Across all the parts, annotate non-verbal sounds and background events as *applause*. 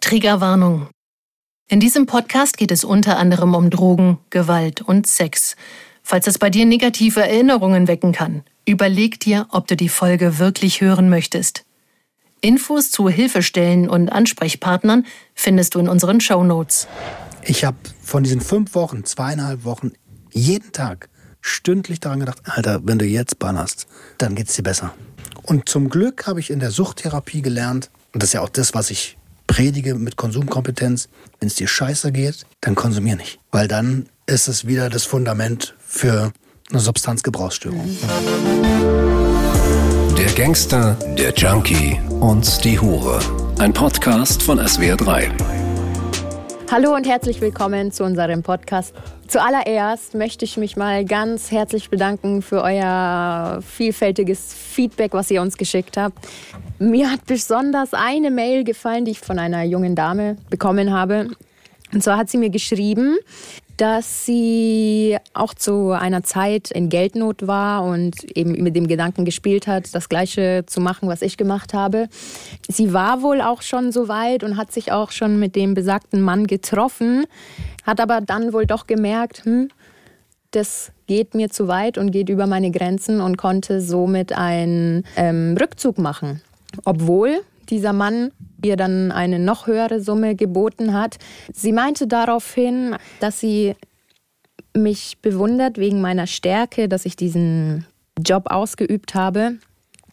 Triggerwarnung. In diesem Podcast geht es unter anderem um Drogen, Gewalt und Sex. Falls es bei dir negative Erinnerungen wecken kann, überleg dir, ob du die Folge wirklich hören möchtest. Infos zu Hilfestellen und Ansprechpartnern findest du in unseren Show Notes. Ich habe von diesen fünf Wochen, zweieinhalb Wochen, jeden Tag stündlich daran gedacht, Alter, wenn du jetzt bannerst, dann geht's dir besser. Und zum Glück habe ich in der Suchttherapie gelernt, und das ist ja auch das, was ich predige mit Konsumkompetenz, wenn es dir scheiße geht, dann konsumier nicht. Weil dann ist es wieder das Fundament für eine Substanzgebrauchsstörung. Der Gangster, der Junkie und die Hure. Ein Podcast von SWR3. Hallo und herzlich willkommen zu unserem Podcast. Zuallererst möchte ich mich mal ganz herzlich bedanken für euer vielfältiges Feedback, was ihr uns geschickt habt. Mir hat besonders eine Mail gefallen, die ich von einer jungen Dame bekommen habe. Und zwar hat sie mir geschrieben, dass sie auch zu einer Zeit in Geldnot war und eben mit dem Gedanken gespielt hat, das Gleiche zu machen, was ich gemacht habe. Sie war wohl auch schon so weit und hat sich auch schon mit dem besagten Mann getroffen, hat aber dann wohl doch gemerkt, hm, das geht mir zu weit und geht über meine Grenzen und konnte somit einen ähm, Rückzug machen. Obwohl dieser Mann ihr dann eine noch höhere Summe geboten hat. Sie meinte daraufhin, dass sie mich bewundert wegen meiner Stärke, dass ich diesen Job ausgeübt habe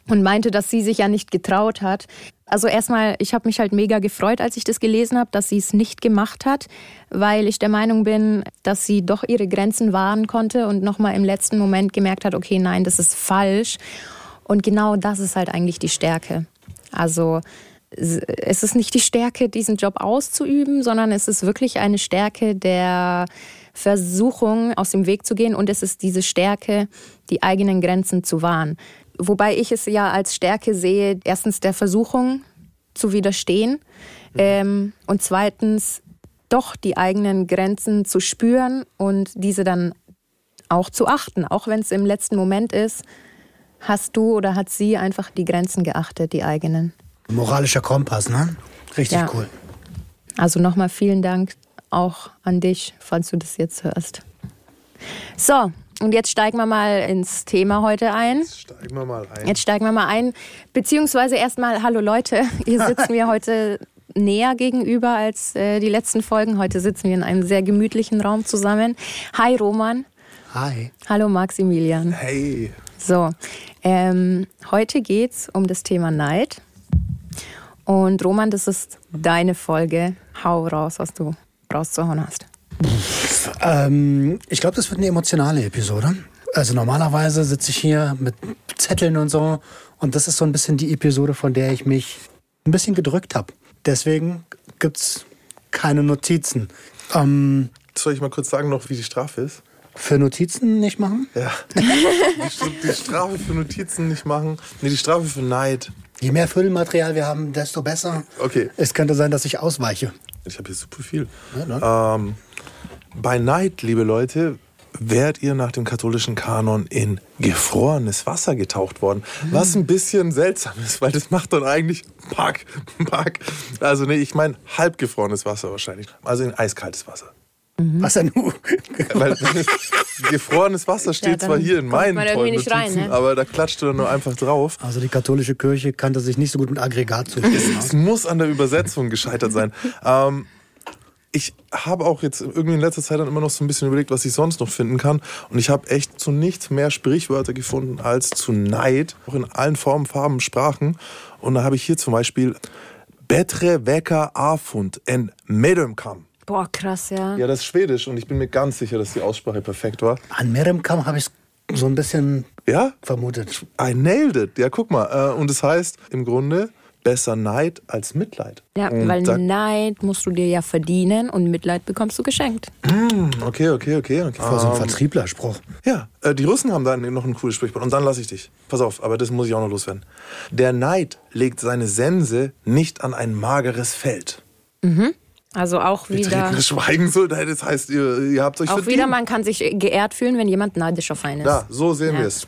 und meinte, dass sie sich ja nicht getraut hat. Also erstmal, ich habe mich halt mega gefreut, als ich das gelesen habe, dass sie es nicht gemacht hat, weil ich der Meinung bin, dass sie doch ihre Grenzen wahren konnte und nochmal im letzten Moment gemerkt hat, okay, nein, das ist falsch. Und genau das ist halt eigentlich die Stärke. Also es ist nicht die Stärke, diesen Job auszuüben, sondern es ist wirklich eine Stärke der Versuchung, aus dem Weg zu gehen und es ist diese Stärke, die eigenen Grenzen zu wahren. Wobei ich es ja als Stärke sehe, erstens der Versuchung zu widerstehen mhm. ähm, und zweitens doch die eigenen Grenzen zu spüren und diese dann auch zu achten, auch wenn es im letzten Moment ist, hast du oder hat sie einfach die Grenzen geachtet, die eigenen. Moralischer Kompass, ne? Richtig ja. cool. Also nochmal vielen Dank auch an dich, falls du das jetzt hörst. So, und jetzt steigen wir mal ins Thema heute ein. Jetzt steigen wir mal ein. Jetzt steigen wir mal ein. Beziehungsweise erstmal, hallo Leute, *laughs* hier sitzen wir heute näher gegenüber als äh, die letzten Folgen. Heute sitzen wir in einem sehr gemütlichen Raum zusammen. Hi Roman. Hi. Hallo Maximilian. Hey. So, ähm, heute geht es um das Thema Neid. Und Roman, das ist deine Folge. Hau raus, was du rauszuhauen hast. Ähm, ich glaube, das wird eine emotionale Episode. Also normalerweise sitze ich hier mit Zetteln und so. Und das ist so ein bisschen die Episode, von der ich mich ein bisschen gedrückt habe. Deswegen gibt es keine Notizen. Ähm, Soll ich mal kurz sagen noch, wie die Strafe ist? Für Notizen nicht machen? Ja. *laughs* Die, die Strafe für Notizen nicht machen. Nee, die Strafe für Neid. Je mehr Füllmaterial wir haben, desto besser. Okay. Es könnte sein, dass ich ausweiche. Ich habe hier super viel. Ja, ähm, bei Neid, liebe Leute, wärt ihr nach dem katholischen Kanon in gefrorenes Wasser getaucht worden. Mhm. Was ein bisschen seltsam ist, weil das macht dann eigentlich Pack, Pack. Also nee, ich meine halbgefrorenes Wasser wahrscheinlich. Also in eiskaltes Wasser. Mhm. Was denn nu? *laughs* Weil gefrorenes Wasser steht ja, zwar hier in meinen rein, ne? aber da klatscht du dann nur einfach drauf. Also die katholische Kirche kannte sich nicht so gut mit Aggregat zu Es muss an der Übersetzung gescheitert sein. ähm, ich habe auch jetzt irgendwie in letzter Zeit dann immer noch so ein bisschen überlegt, was ich sonst noch finden kann. Und ich habe echt zu nichts mehr Sprichwörter gefunden als zu Neid, auch in allen Formen, Farben, Sprachen. Und da habe ich hier zum Beispiel Betre Wecker Afund en Medemkam. Boah, krass, ja. Ja, das ist Schwedisch und ich bin mir ganz sicher, dass die Aussprache perfekt war. An Meremkam habe ich so ein bisschen ja? vermutet. I nailed it. Ja, guck mal. Äh, und es das heißt im Grunde besser Neid als Mitleid. Ja, und weil Neid musst du dir ja verdienen und Mitleid bekommst du geschenkt. Mm, okay, okay, okay. okay. Vor so ein ähm, Vertrieblerspruch. Ja, äh, die Russen haben da noch ein cooles Sprichwort. Und dann lasse ich dich. Pass auf, aber das muss ich auch noch loswerden. Der Neid legt seine Sense nicht an ein mageres Feld. Mhm. Also auch wieder. Betretenes Schweigen so, das heißt, ihr, ihr habt euch Auch verdient. wieder, man kann sich geehrt fühlen, wenn jemand neidisch auf einen ist. Ja, so sehen ja. wir es.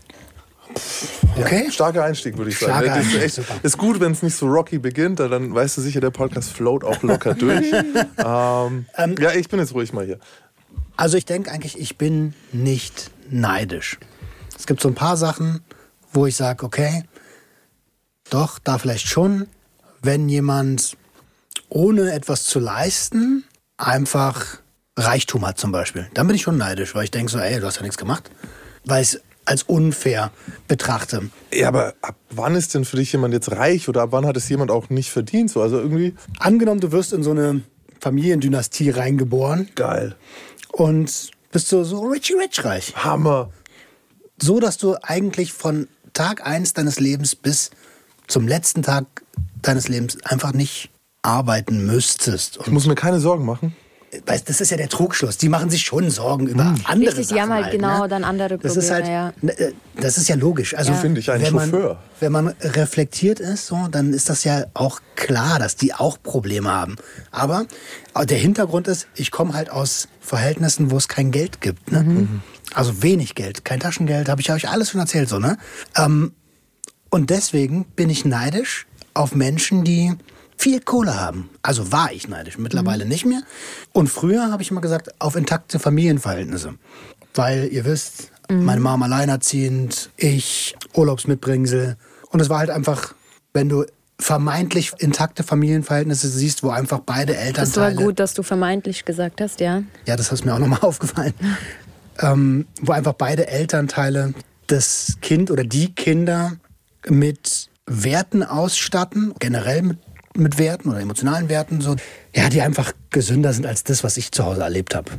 Okay. Starker Einstieg, würde ich sagen. Starker Das ist, echt, ist gut, wenn es nicht so rocky beginnt, dann weißt du sicher, der Podcast float auch locker *laughs* durch. ähm, ja, ich bin jetzt ruhig mal hier. Also ich denke eigentlich, ich bin nicht neidisch. Es gibt so ein paar Sachen, wo ich sage, okay, doch, da vielleicht schon, wenn jemand ohne etwas zu leisten einfach Reichtum hat zum Beispiel. Dann bin ich schon neidisch, weil ich denke so, ey, du hast ja nichts gemacht. Weil ich es als unfair betrachte. Ja, aber ab wann ist denn für dich jemand jetzt reich oder ab wann hat es jemand auch nicht verdient? So, also irgendwie Angenommen, du wirst in so eine Familiendynastie reingeboren geil. und bist so, so richy rich reich. Hammer. so, dass du eigentlich von Tag eins deines Lebens bis zum letzten Tag deines Lebens einfach nicht arbeiten müsstest. Ich Und muss mir keine Sorgen machen. weißt, das ist ja der Trugschluss. Die machen sich schon Sorgen über andere Richtig, die Sachen haben halt genau ne? dann andere Das ist halt, Probleme, ne, äh, das ist ja logisch. Also Ja. Finde ich, ein wenn man, Chauffeur. Wenn man reflektiert ist, so, dann ist das ja auch klar, dass die auch Probleme haben. Aber äh, der Hintergrund ist, ich komme halt aus Verhältnissen, wo es kein Geld gibt. Ne? Also wenig Geld, kein Taschengeld, habe ich euch alles schon erzählt. So, ne? Ähm, und deswegen bin ich neidisch auf Menschen, die viel Kohle haben. Also war ich neidisch, mittlerweile nicht mehr. Und früher habe ich immer gesagt, auf intakte Familienverhältnisse. Weil ihr wisst, meine Mama alleinerziehend, ich Urlaubsmitbringsel. Und es war halt einfach, wenn du vermeintlich intakte Familienverhältnisse siehst, wo einfach beide Das war Elternteile... gut, dass du vermeintlich gesagt hast, ja. Ja, das ist mir auch nochmal *laughs* aufgefallen. ähm, wo einfach beide Elternteile das Kind oder die Kinder mit Werten ausstatten, generell mit, mit Werten oder emotionalen Werten, so, ja, die einfach gesünder sind als das, was ich zu Hause erlebt habe.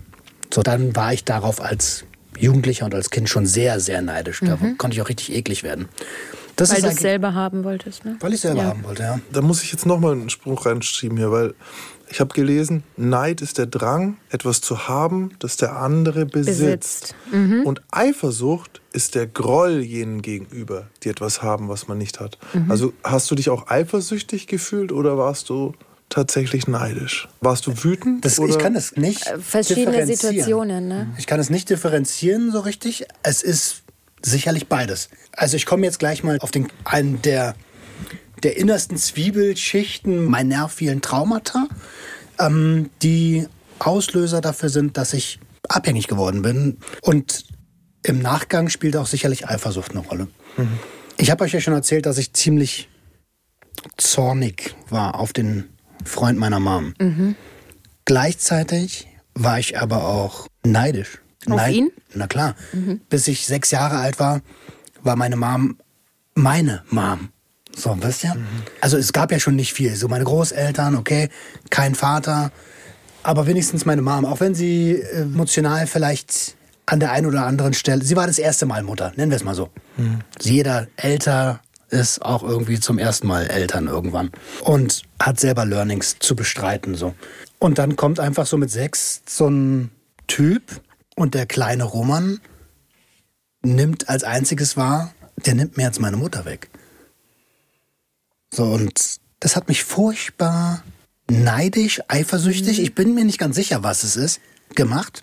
So, dann war ich darauf als Jugendlicher und als Kind schon sehr, sehr neidisch. Da konnte ich auch richtig eklig werden. Das Weil ist du es selber haben wolltest, ne? weil ich selber Ja. haben wollte, ja. Da muss ich jetzt nochmal einen Spruch reinschieben hier, weil ich habe gelesen, Neid ist der Drang, etwas zu haben, das der andere besitzt. Besitzt. Und Eifersucht ist der Groll jenen gegenüber, die etwas haben, was man nicht hat. Also hast du dich auch eifersüchtig gefühlt oder warst du tatsächlich neidisch? Warst du wütend? Das, oder? ich kann es nicht Äh, Verschiedene. Situationen, ne? Ich kann es nicht differenzieren so richtig. Es ist sicherlich beides. Also ich komme jetzt gleich mal auf den einen der, der innersten Zwiebelschichten meiner nervigen Traumata, ähm, die Auslöser dafür sind, dass ich abhängig geworden bin. Und im Nachgang spielt auch sicherlich Eifersucht eine Rolle. Ich habe euch ja schon erzählt, dass ich ziemlich zornig war auf den Freund meiner Mom. Gleichzeitig war ich aber auch neidisch. Auf ihn? Na klar. Bis ich sechs Jahre alt war, war meine Mom meine Mom. So, wisst ihr? Also es gab ja schon nicht viel. So meine Großeltern, okay, kein Vater, aber wenigstens meine Mom. Auch wenn sie emotional vielleicht an der einen oder anderen Stelle, sie war das erste Mal Mutter, nennen wir es mal so. Jeder älter ist auch irgendwie zum ersten Mal Eltern irgendwann und hat selber Learnings zu bestreiten so. Und dann kommt einfach so mit sechs so ein Typ und der kleine Roman nimmt als einziges wahr, der nimmt mir jetzt meine Mutter weg. So, und das hat mich furchtbar neidisch, eifersüchtig, ich bin mir nicht ganz sicher, was es ist, gemacht.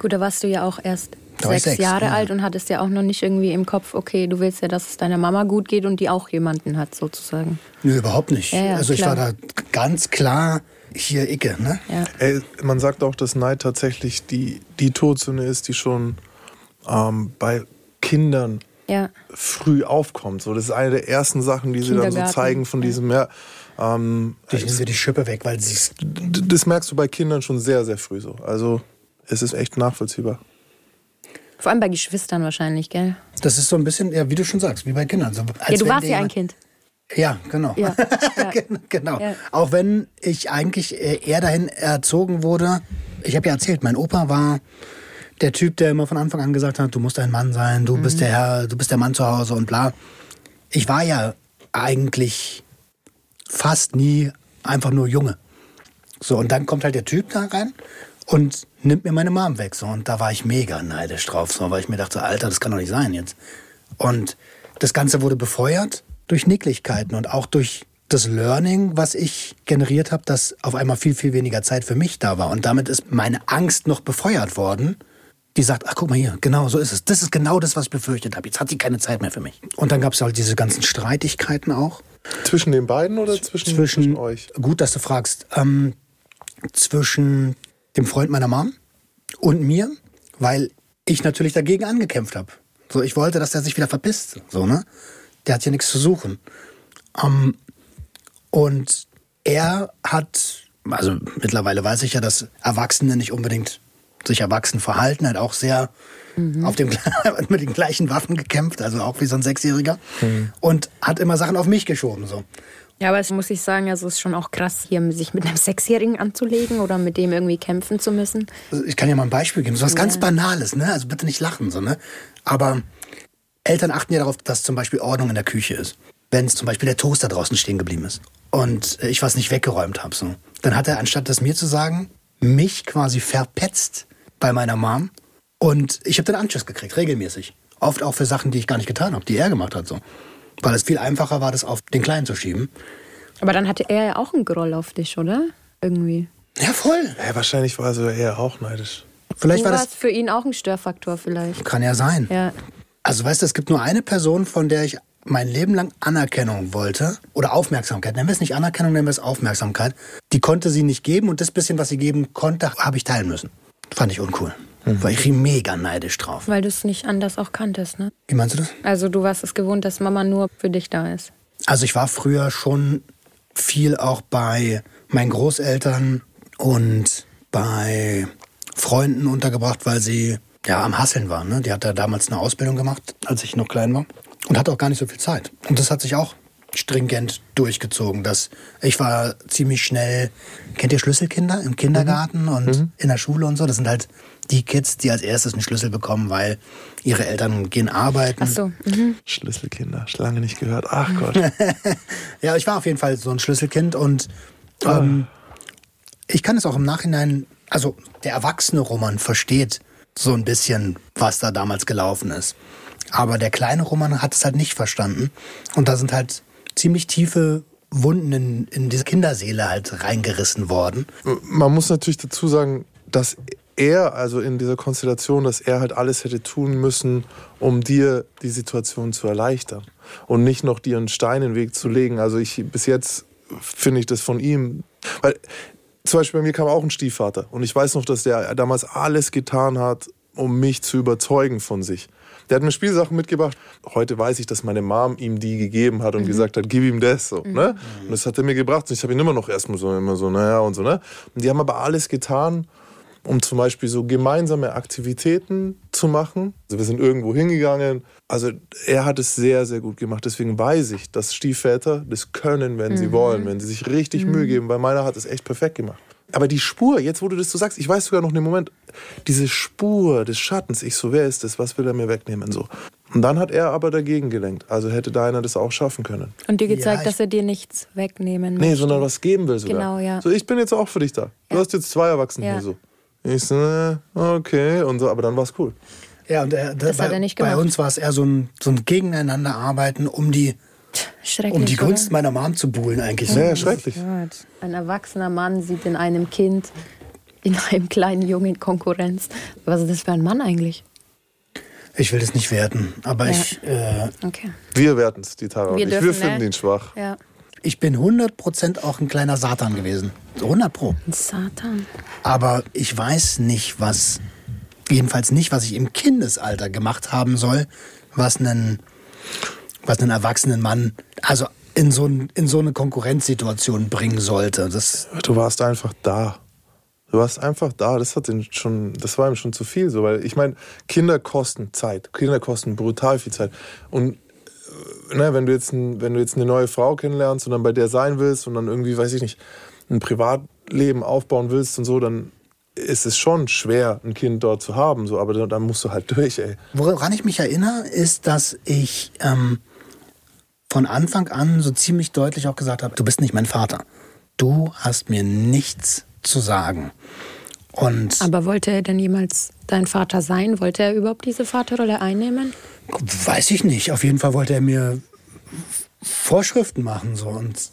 Gut, da warst du ja auch erst ich sechs, sechs, Jahre ja. alt und hattest ja auch noch nicht irgendwie im Kopf, okay, du willst ja, dass es deiner Mama gut geht und die auch jemanden hat, sozusagen. Nö, überhaupt nicht. Ja, ja, also ich klar. war da ganz klar hier Icke, ne? Ja. Ey, man sagt auch, dass Neid tatsächlich die, die Todsünde ist, die schon ähm, bei Kindern Ja. früh aufkommt. So, das ist eine der ersten Sachen, die sie dann so zeigen von diesem, ja. Ähm, Ich nehme dir die Schippe weg, weil sie das merkst du bei Kindern schon sehr, sehr früh so. Also es ist echt nachvollziehbar. Vor allem bei Geschwistern wahrscheinlich, gell? Das ist so ein bisschen, ja, wie du schon sagst, wie bei Kindern. So, als Ja, du warst ja ein Kind. Ja, genau. Ja, *laughs* ja. Gen- genau. Ja. Auch wenn ich eigentlich äh, eher dahin erzogen wurde. Ich habe ja erzählt, mein Opa war der Typ, der immer von Anfang an gesagt hat, du musst ein Mann sein, du bist der Herr, du bist der Mann zu Hause und bla. Ich war ja eigentlich fast nie einfach nur Junge. So, und dann kommt halt der Typ da rein und nimmt mir meine Mom weg. So, und da war ich mega neidisch drauf, so, weil ich mir dachte, Alter, das kann doch nicht sein jetzt. Und das Ganze wurde befeuert durch Nicklichkeiten und auch durch das Learning, was ich generiert habe, dass auf einmal viel, viel weniger Zeit für mich da war. Und damit ist meine Angst noch befeuert worden, die sagt, ach guck mal hier, genau so ist es. Das ist genau das, was ich befürchtet habe. Jetzt hat sie keine Zeit mehr für mich. Und dann gab es halt diese ganzen Streitigkeiten auch. Zwischen den beiden oder zwischen, Zwischen, euch? gut, dass du fragst, ähm, zwischen dem Freund meiner Mom und mir, weil ich natürlich dagegen angekämpft habe. So, ich wollte, dass der sich wieder verpisst. So, ne? Der hat hier nichts zu suchen. Ähm, und er hat, also mittlerweile weiß ich ja, dass Erwachsene nicht unbedingt sich erwachsen verhalten, hat auch sehr auf dem, *laughs* mit den gleichen Waffen gekämpft, also auch wie so ein Sechsjähriger. Und hat immer Sachen auf mich geschoben. So. Ja, aber es muss ich sagen, also es ist schon auch krass, hier sich mit einem Sechsjährigen anzulegen oder mit dem irgendwie kämpfen zu müssen. Also ich kann ja mal ein Beispiel geben. So was ganz Ja. Banales, ne? Also bitte nicht lachen, so, ne? Aber Eltern achten ja darauf, dass zum Beispiel Ordnung in der Küche ist. Wenn zum Beispiel der Toaster draußen stehen geblieben ist und ich was nicht weggeräumt habe, so, dann hat er, anstatt das mir zu sagen, mich quasi verpetzt bei meiner Mom. Und ich habe den Anschiss gekriegt, regelmäßig. Oft auch für Sachen, die ich gar nicht getan habe, die er gemacht hat, so. Weil es viel einfacher war, das auf den Kleinen zu schieben. Aber dann hatte er ja auch einen Groll auf dich, oder? Irgendwie. Ja, voll. Ja, wahrscheinlich war er sogar eher auch neidisch. Vielleicht du war das. für ihn auch ein Störfaktor vielleicht. Kann ja sein. Ja. Also weißt du, es gibt nur eine Person, von der ich mein Leben lang Anerkennung wollte oder Aufmerksamkeit. Nennen wir es nicht Anerkennung, nennen wir es Aufmerksamkeit. Die konnte sie nicht geben und das bisschen, was sie geben konnte, habe ich teilen müssen. Fand ich uncool. War ich mega neidisch drauf. Weil du es nicht anders auch kanntest, ne? Wie meinst du das? Also du warst es gewohnt, dass Mama nur für dich da ist. Also ich war früher schon viel auch bei meinen Großeltern und bei Freunden untergebracht, weil sie ja am Hasseln waren. Ne? Die hat ja damals eine Ausbildung gemacht, als ich noch klein war und hatte auch gar nicht so viel Zeit. Und das hat sich auch stringent durchgezogen. Dass ich war ziemlich schnell, kennt ihr Schlüsselkinder im Kindergarten und in der Schule und so? Das sind halt die Kids, die als erstes einen Schlüssel bekommen, weil ihre Eltern gehen arbeiten. Ach so. Mhm. Schlüsselkinder, Schlange nicht gehört. Ach Gott. *laughs* Ja, ich war auf jeden Fall so ein Schlüsselkind und ähm, ich kann es auch im Nachhinein, also der erwachsene Roman versteht so ein bisschen, was da damals gelaufen ist. Aber der kleine Roman hat es halt nicht verstanden. Und da sind halt ziemlich tiefe Wunden in, in diese Kinderseele halt reingerissen worden. Man muss natürlich dazu sagen, dass er, also in dieser Konstellation, dass er halt alles hätte tun müssen, um dir die Situation zu erleichtern. Und nicht noch dir einen Stein in den Weg zu legen. Also ich, bis jetzt finde ich das von ihm, weil zum Beispiel bei mir kam auch ein Stiefvater. Und ich weiß noch, dass der damals alles getan hat, um mich zu überzeugen von sich. Der hat mir Spielsachen mitgebracht. Heute weiß ich, dass meine Mom ihm die gegeben hat und gesagt hat, gib ihm das. So, ne? Und das hat er mir gebracht. Und ich habe ihn immer noch erstmal so, immer so, naja und so. Ne? Und die haben aber alles getan, um zum Beispiel so gemeinsame Aktivitäten zu machen. Also wir sind irgendwo hingegangen. Also er hat es sehr, sehr gut gemacht. Deswegen weiß ich, dass Stiefväter das können, wenn sie wollen, wenn sie sich richtig Mühe geben. Weil meiner hat es echt perfekt gemacht. Aber die Spur, jetzt wo du das so sagst, ich weiß sogar noch einen Moment, diese Spur des Schattens, ich so, wer ist das, was will er mir wegnehmen, so. Und dann hat er aber dagegen gelenkt. Also hätte deiner das auch schaffen können. Und dir gezeigt, ich- dass er dir nichts wegnehmen Nee, möchte. sondern was geben will sogar. Genau, ja. So, ich bin jetzt auch für dich da. Du Ja. hast jetzt zwei Erwachsene Ja. hier so. Ich so, äh, okay, und so, aber dann war's cool. Ja, und er, Das bei, hat er nicht bei gemacht. uns war es eher so ein, so ein Gegeneinanderarbeiten, um die, um die oder? Gunst meiner Mom zu buhlen eigentlich. Ja, ja, schrecklich. Gott. Ein erwachsener Mann sieht in einem Kind, in einem kleinen Jungen Konkurrenz. Was ist das für ein Mann eigentlich? Ich will das nicht werten, aber Ja. ich, äh, Okay. Wir werten es, die Tara und Wir ich. dürfen, Wir finden ne? ihn schwach. Ja. Ich bin 100% auch ein kleiner Satan gewesen. So 100 Pro. Ein Satan. Aber ich weiß nicht, was, jedenfalls nicht, was ich im Kindesalter gemacht haben soll, was einen, was einen erwachsenen Mann, also in so, ein, in so eine Konkurrenzsituation bringen sollte. Das, Du warst einfach da. Du warst einfach da. Das hat ihn schon, das war ihm schon zu viel, so, weil ich meine, Kinder kosten Zeit. Kinder kosten brutal viel Zeit. Und ne, wenn du jetzt, ein, wenn du jetzt eine neue Frau kennenlernst und dann bei der sein willst und dann irgendwie, weiß ich nicht, ein Privatleben aufbauen willst und so, dann ist es schon schwer, ein Kind dort zu haben, so, aber dann, musst du halt *laughs* durch, ey. woran ich mich erinnere, ist, dass ich ähm, von Anfang an so ziemlich deutlich auch gesagt habe, du bist nicht mein Vater. Du hast mir nichts zu sagen. Und Aber wollte er denn jemals dein Vater sein? Wollte er überhaupt diese Vaterrolle einnehmen? Weiß ich nicht. Auf jeden Fall wollte er mir Vorschriften machen. So. Und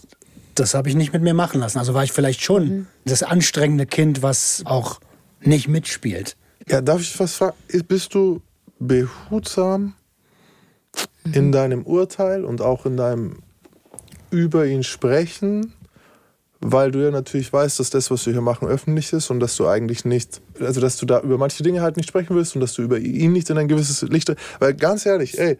das habe ich nicht mit mir machen lassen. Also war ich vielleicht schon das anstrengende Kind, was auch nicht mitspielt. Ja, darf ich was fragen? Bist du behutsam in deinem Urteil und auch in deinem über ihn sprechen, weil du ja natürlich weißt, dass das, was wir hier machen, öffentlich ist und dass du eigentlich nicht, also dass du da über manche Dinge halt nicht sprechen willst und dass du über ihn nicht in ein gewisses Licht, weil ganz ehrlich, ey,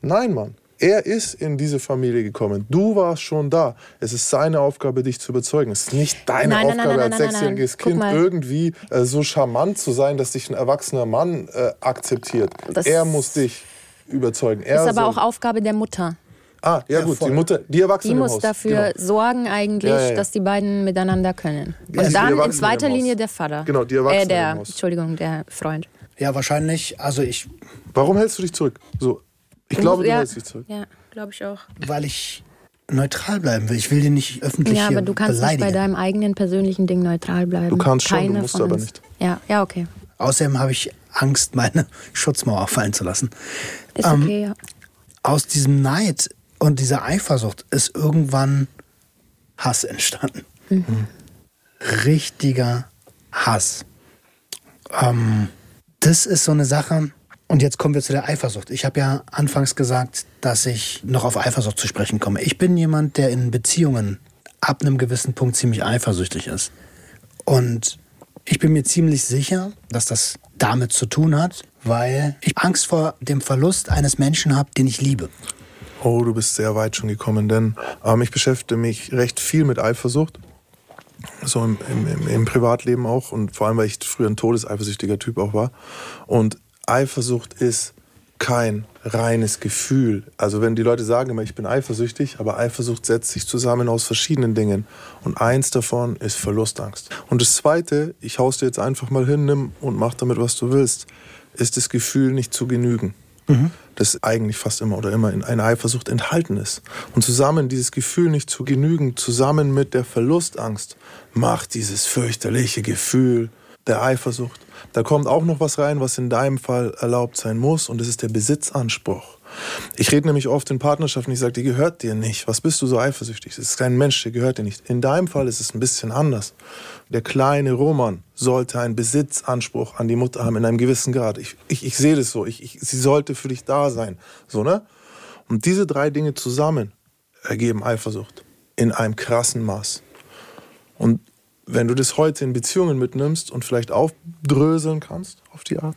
nein, Mann. Er ist in diese Familie gekommen. Du warst schon da. Es ist seine Aufgabe, dich zu überzeugen. Es ist nicht deine Nein, Aufgabe nein, als nein, nein, sechsjähriges Kind irgendwie äh, so charmant zu sein, dass dich ein erwachsener Mann äh, akzeptiert. Das er muss dich überzeugen. Er Ist aber auch Aufgabe der Mutter. Ah, ja, Ja, gut, die Mutter, die Erwachsene Die im muss Haus. dafür Genau. sorgen eigentlich, Ja, ja, dass die beiden miteinander können. Und die dann in zweiter. Linie der Vater. Genau, die Erwachsenen Äh, der, im Haus. Entschuldigung, der Freund. Ja, wahrscheinlich, also ich, Warum hältst du dich zurück? So, ich glaube, du ja, hältst dich zurück. Ja, glaube ich auch. weil ich neutral bleiben will. Ich will den nicht öffentlich Ja, aber du kannst nicht bei deinem eigenen persönlichen Ding neutral bleiben. Du kannst schon, du Keine musst von aber uns. nicht. Ja, ja, okay. Außerdem habe ich Angst, meine *laughs* Schutzmauer fallen zu lassen. Ist Ähm, okay, ja. Aus diesem Neid und dieser Eifersucht ist irgendwann Hass entstanden. Richtiger Hass. Ähm, das ist so eine Sache. Und jetzt kommen wir zu der Eifersucht. Ich habe ja anfangs gesagt, dass ich noch auf Eifersucht zu sprechen komme. Ich bin jemand, der in Beziehungen ab einem gewissen Punkt ziemlich eifersüchtig ist. Und ich bin mir ziemlich sicher, dass das damit zu tun hat, weil ich Angst vor dem Verlust eines Menschen habe, den ich liebe. Oh, du bist sehr weit schon gekommen, denn ähm, ich beschäftige mich recht viel mit Eifersucht. So im, im, im, Privatleben auch und vor allem, weil ich früher ein todeseifersüchtiger Typ auch war. Und Eifersucht ist kein reines Gefühl. Also wenn die Leute sagen immer, ich bin eifersüchtig, aber Eifersucht setzt sich zusammen aus verschiedenen Dingen. Und eins davon ist Verlustangst. Und das zweite, ich haus dir jetzt einfach mal hin, nimm und mach damit, was du willst, ist das Gefühl, nicht zu genügen. Das eigentlich fast immer oder immer in einer Eifersucht enthalten ist. Und zusammen dieses Gefühl nicht zu genügen, zusammen mit der Verlustangst, macht dieses fürchterliche Gefühl der Eifersucht. Da kommt auch noch was rein, was in deinem Fall erlaubt sein muss, und das ist der Besitzanspruch. Ich rede nämlich oft in Partnerschaften, ich sage, die gehört dir nicht. Was bist du so eifersüchtig? Das ist kein Mensch, der gehört dir nicht. In deinem Fall ist es ein bisschen anders. Der kleine Roman sollte einen Besitzanspruch an die Mutter haben in einem gewissen Grad. Ich, ich, ich sehe das so. Ich, ich, sie sollte für dich da sein. So, ne? Und diese drei Dinge zusammen ergeben Eifersucht in einem krassen Maß. Und wenn du das heute in Beziehungen mitnimmst und vielleicht aufdröseln kannst auf die Art,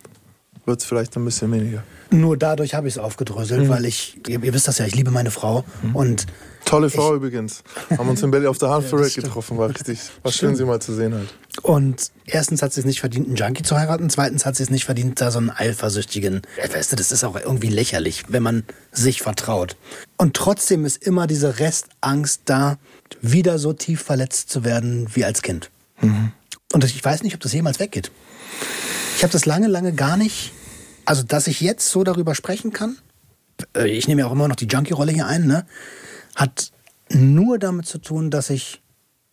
wird es vielleicht ein bisschen weniger. Nur dadurch habe ich es aufgedröselt, weil ich, ihr, ihr wisst das ja, ich liebe meine Frau und Tolle Frau übrigens. Haben uns in Berlin auf der Hanfparade *laughs* stimmt. getroffen. War richtig, *laughs* war schön, sie mal zu sehen halt. Und erstens hat sie es nicht verdient, einen Junkie zu heiraten. Zweitens hat sie es nicht verdient, da so einen eifersüchtigen. Ja, Weißt du, das ist auch irgendwie lächerlich, wenn man sich vertraut. Und trotzdem ist immer diese Restangst da, wieder so tief verletzt zu werden wie als Kind. Und ich weiß nicht, ob das jemals weggeht. Ich habe das lange, lange gar nicht. Also, dass ich jetzt so darüber sprechen kann, äh, ich nehme ja auch immer noch die Junkie-Rolle hier ein, ne, hat nur damit zu tun, dass ich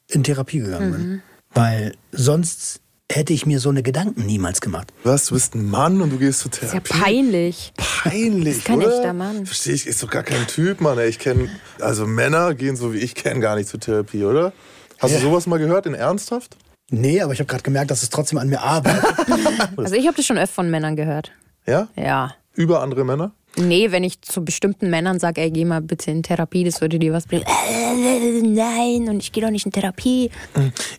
in Therapie gegangen bin. Weil sonst hätte ich mir so eine Gedanken niemals gemacht. Was, du bist ein Mann und du gehst zur Ist ja Therapie? peinlich. Peinlich, ist kein oder? echter Mann. Verstehe ich, ist doch gar kein Typ, Mann. Ich kenne, also Männer gehen so wie ich kenne gar nicht zur Therapie, oder? Hast Ja. du sowas mal gehört, in ernsthaft? Nee, aber ich habe gerade gemerkt, dass es trotzdem an mir arbeitet. *laughs* Also ich habe das schon öfter von Männern gehört. Ja? Ja. Über andere Männer? Nee, wenn ich zu bestimmten Männern sage, ey, geh mal bitte in Therapie, das würde dir was bringen. Äh, *laughs* nein, und ich gehe doch nicht in Therapie.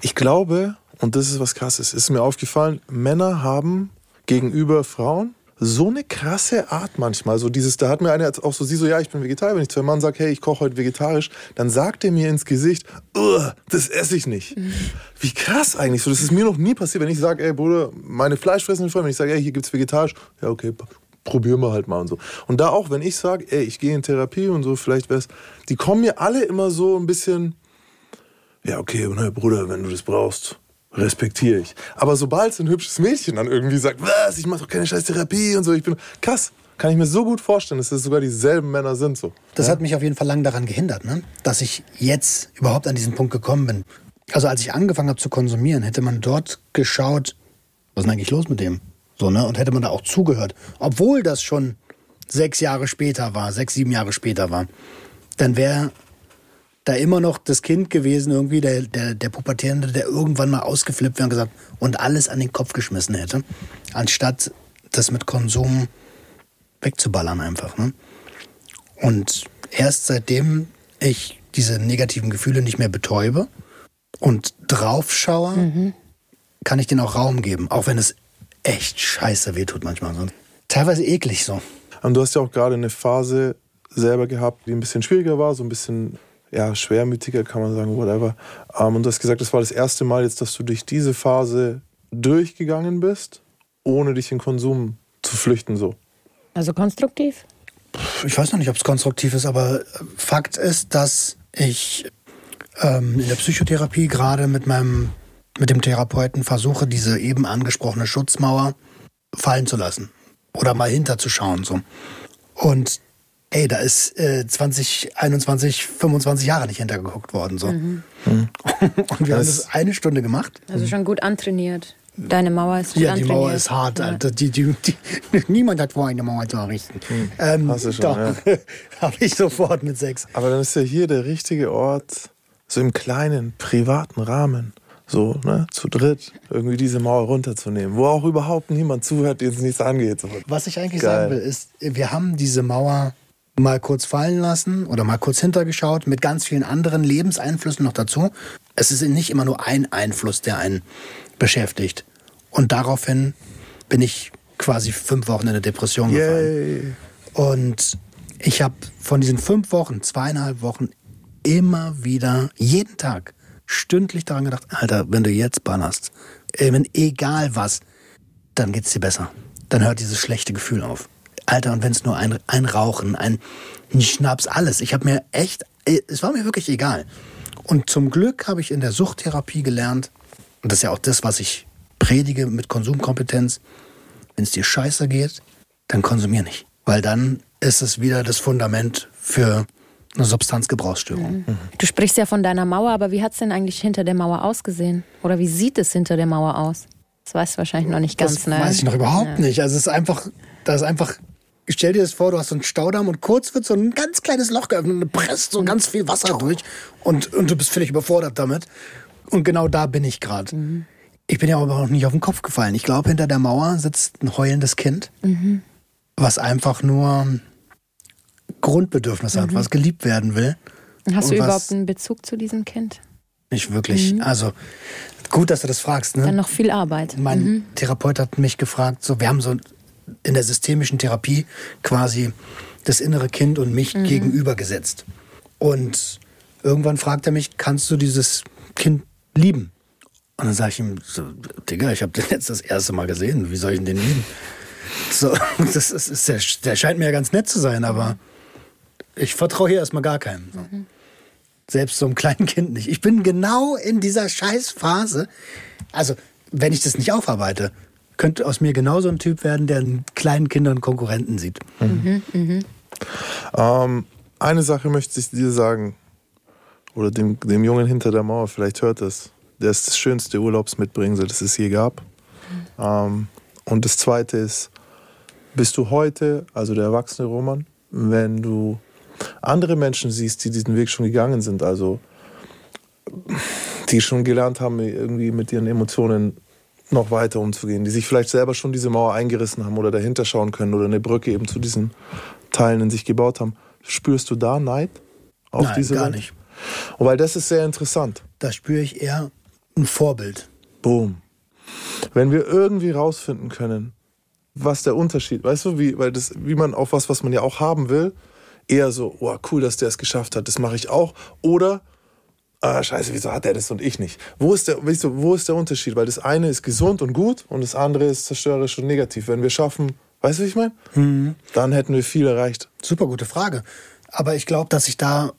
Ich glaube, und das ist was krasses, ist mir aufgefallen, Männer haben gegenüber Frauen so eine krasse Art manchmal. So dieses, da hat mir einer auch so, sie so, ja, ich bin Vegetarier. Wenn ich zu einem Mann sage, hey, ich koche heute vegetarisch, dann sagt er mir ins Gesicht, "Ugh, das esse ich nicht. Wie krass eigentlich. So, das ist mir noch nie passiert, wenn ich sage, ey, Bruder, meine fleischfressenden Freunde, wenn ich sage, ey, hier gibt's vegetarisch, ja, okay, probieren wir halt mal und so. Und da auch, wenn ich sage, ey, ich gehe in Therapie und so, vielleicht wär's, die kommen mir alle immer so ein bisschen, ja, okay, Bruder, wenn du das brauchst, respektiere ich. Aber sobald so ein hübsches Mädchen dann irgendwie sagt, was, ich mache doch keine scheiß Therapie und so, ich bin krass, kann ich mir so gut vorstellen, dass das sogar dieselben Männer sind so. Das hat mich auf jeden Fall lang daran gehindert, ne? dass ich jetzt überhaupt an diesen Punkt gekommen bin. Also als ich angefangen habe zu konsumieren, hätte man dort geschaut, was ist denn eigentlich los mit dem? So, ne? Und hätte man da auch zugehört. Obwohl das schon sechs Jahre später war, sechs, sieben Jahre später war, dann wäre da immer noch das Kind gewesen, irgendwie der, der, der Pubertierende, der irgendwann mal ausgeflippt wäre und gesagt und alles an den Kopf geschmissen hätte, anstatt das mit Konsum wegzuballern einfach. Ne? Und erst seitdem ich diese negativen Gefühle nicht mehr betäube und draufschaue, mhm. kann ich denen auch Raum geben, auch wenn es echt scheiße wehtut manchmal. Teilweise eklig so. Und du hast ja auch gerade eine Phase selber gehabt, die ein bisschen schwieriger war, so ein bisschen ja, schwermütiger, kann man sagen, whatever. Ähm, und du hast gesagt, das war das erste Mal jetzt, dass du durch diese Phase durchgegangen bist, ohne dich in Konsum zu flüchten, so. Also konstruktiv? Ich weiß noch nicht, ob es konstruktiv ist, aber Fakt ist, dass ich ähm, in der Psychotherapie gerade mit meinem mit dem Therapeuten versuche, diese eben angesprochene Schutzmauer fallen zu lassen oder mal hinterzuschauen so. Und ey, da ist äh, 2021 25 Jahre nicht hintergeguckt worden so. Mhm. *laughs* Und wir haben das eine Stunde gemacht. Also schon gut antrainiert. Deine Mauer ist gut Ja, die Mauer ist hart. Ja. Alter. Die, die, die, *laughs* niemand hat vor, eine Mauer zu errichten. Mhm. Ähm, Hast du schon, doch, ja. *laughs* habe ich sofort mit sechs. Aber dann ist ja hier der richtige Ort, so im kleinen, privaten Rahmen so, ne, zu dritt irgendwie diese Mauer runterzunehmen, wo auch überhaupt niemand zuhört, den es nichts angeht. So. Was ich eigentlich Geil. sagen will, ist, wir haben diese Mauer mal kurz fallen lassen oder mal kurz hintergeschaut mit ganz vielen anderen Lebenseinflüssen noch dazu. Es ist nicht immer nur ein Einfluss, der einen beschäftigt. Und daraufhin bin ich quasi fünf Wochen in eine Depression Yay. gefallen. Und ich habe von diesen fünf Wochen, zweieinhalb Wochen immer wieder, jeden Tag, stündlich daran gedacht, Alter, wenn du jetzt bannerst, wenn egal was, dann geht's dir besser. Dann hört dieses schlechte Gefühl auf. Alter, und wenn es nur ein, ein Rauchen, ein, ein Schnaps, alles. Ich habe mir echt, es war mir wirklich egal. Und zum Glück habe ich in der Suchttherapie gelernt, und das ist ja auch das, was ich predige mit Konsumkompetenz, wenn es dir scheiße geht, dann konsumier nicht. Weil dann ist es wieder das Fundament für eine Substanzgebrauchsstörung. Mhm. Du sprichst ja von deiner Mauer, aber wie hat es denn eigentlich hinter der Mauer ausgesehen? Oder wie sieht es hinter der Mauer aus? Das weißt du wahrscheinlich noch nicht ganz, das ne? weiß ich noch überhaupt ja. nicht. Also es ist einfach, da ist einfach, stell dir das vor, du hast so einen Staudamm und kurz wird so ein ganz kleines Loch geöffnet und du presst so ganz viel Wasser durch und, und du bist völlig überfordert damit. Und genau da bin ich gerade. Mhm. Ich bin ja aber noch nicht auf den Kopf gefallen. Ich glaube, hinter der Mauer sitzt ein heulendes Kind, mhm. was einfach nur Grundbedürfnis mhm. hat, was geliebt werden will. Hast du überhaupt einen Bezug zu diesem Kind? Nicht wirklich. Mhm. Also gut, dass du das fragst. Ne? Dann noch viel Arbeit. Mein mhm. Therapeut hat mich gefragt, so wir haben so in der systemischen Therapie quasi das innere Kind und mich mhm. gegenübergesetzt. Und irgendwann fragt er mich, kannst du dieses Kind lieben? Und dann sage ich ihm, so, Digga, ich habe den jetzt das erste Mal gesehen, wie soll ich den lieben? So, *laughs* das ist, ist der, der scheint mir ja ganz nett zu sein, aber ich vertraue hier erstmal gar keinem. So. Mhm. Selbst so einem kleinen Kind nicht. Ich bin genau in dieser Scheißphase. Also, wenn ich das nicht aufarbeite, könnte aus mir genauso ein Typ werden, der in kleinen Kindern Konkurrenten sieht. Mhm. Mhm. Ähm, eine Sache möchte ich dir sagen. Oder dem, dem Jungen hinter der Mauer, vielleicht hört es. Der ist das schönste Urlaubsmitbringsel, das es je gab. Mhm. Ähm, und das zweite ist, bist du heute, also der erwachsene Roman, wenn du andere Menschen siehst, die diesen Weg schon gegangen sind, also die schon gelernt haben, irgendwie mit ihren Emotionen noch weiter umzugehen, die sich vielleicht selber schon diese Mauer eingerissen haben oder dahinter schauen können oder eine Brücke eben zu diesen Teilen in sich gebaut haben. Spürst du da Neid auf Nein, diese gar Welt? nicht. Und weil das ist sehr interessant. Da spüre ich eher ein Vorbild. Boom. Wenn wir irgendwie rausfinden können, was der Unterschied, weißt du, wie, weil das, wie man auf was, was man ja auch haben will, eher so, oh, cool, dass der es geschafft hat, das mache ich auch. Oder, ah, scheiße, wieso hat er das und ich nicht? Wo ist, der, weißt du, wo ist der Unterschied? Weil das eine ist gesund und gut und das andere ist zerstörerisch und negativ. Wenn wir schaffen, weißt du, wie ich meine? Mhm. Dann hätten wir viel erreicht. Super gute Frage. Aber ich glaube, dass ich da,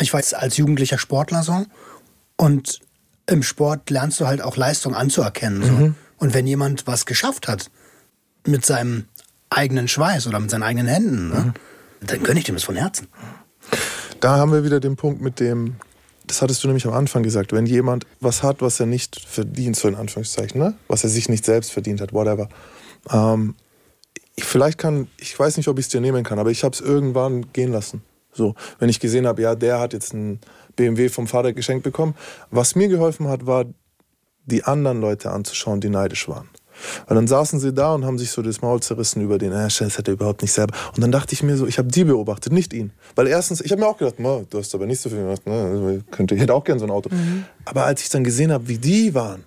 ich war jetzt als jugendlicher Sportler so und im Sport lernst du halt auch Leistung anzuerkennen. So. Mhm. Und wenn jemand was geschafft hat mit seinem eigenen Schweiß oder mit seinen eigenen Händen, ne? mhm dann gönne ich dem das von Herzen. Da haben wir wieder den Punkt mit dem, das hattest du nämlich am Anfang gesagt, wenn jemand was hat, was er nicht verdient, so in Anführungszeichen, ne? was er sich nicht selbst verdient hat, whatever. Ähm, ich, vielleicht kann, ich weiß nicht, ob ich es dir nehmen kann, aber ich habe es irgendwann gehen lassen. So, wenn ich gesehen habe, ja, der hat jetzt einen BMW vom Vater geschenkt bekommen. Was mir geholfen hat, war, die anderen Leute anzuschauen, die neidisch waren. Und dann saßen sie da und haben sich so das Maul zerrissen über den, äh, das hat er überhaupt nicht selber. Und dann dachte ich mir so, ich habe die beobachtet, nicht ihn. Weil erstens, ich habe mir auch gedacht, du hast aber nicht so viel gemacht, ne? könnte, ich hätte auch gern so ein Auto. Mhm. Aber als ich dann gesehen habe, wie die waren,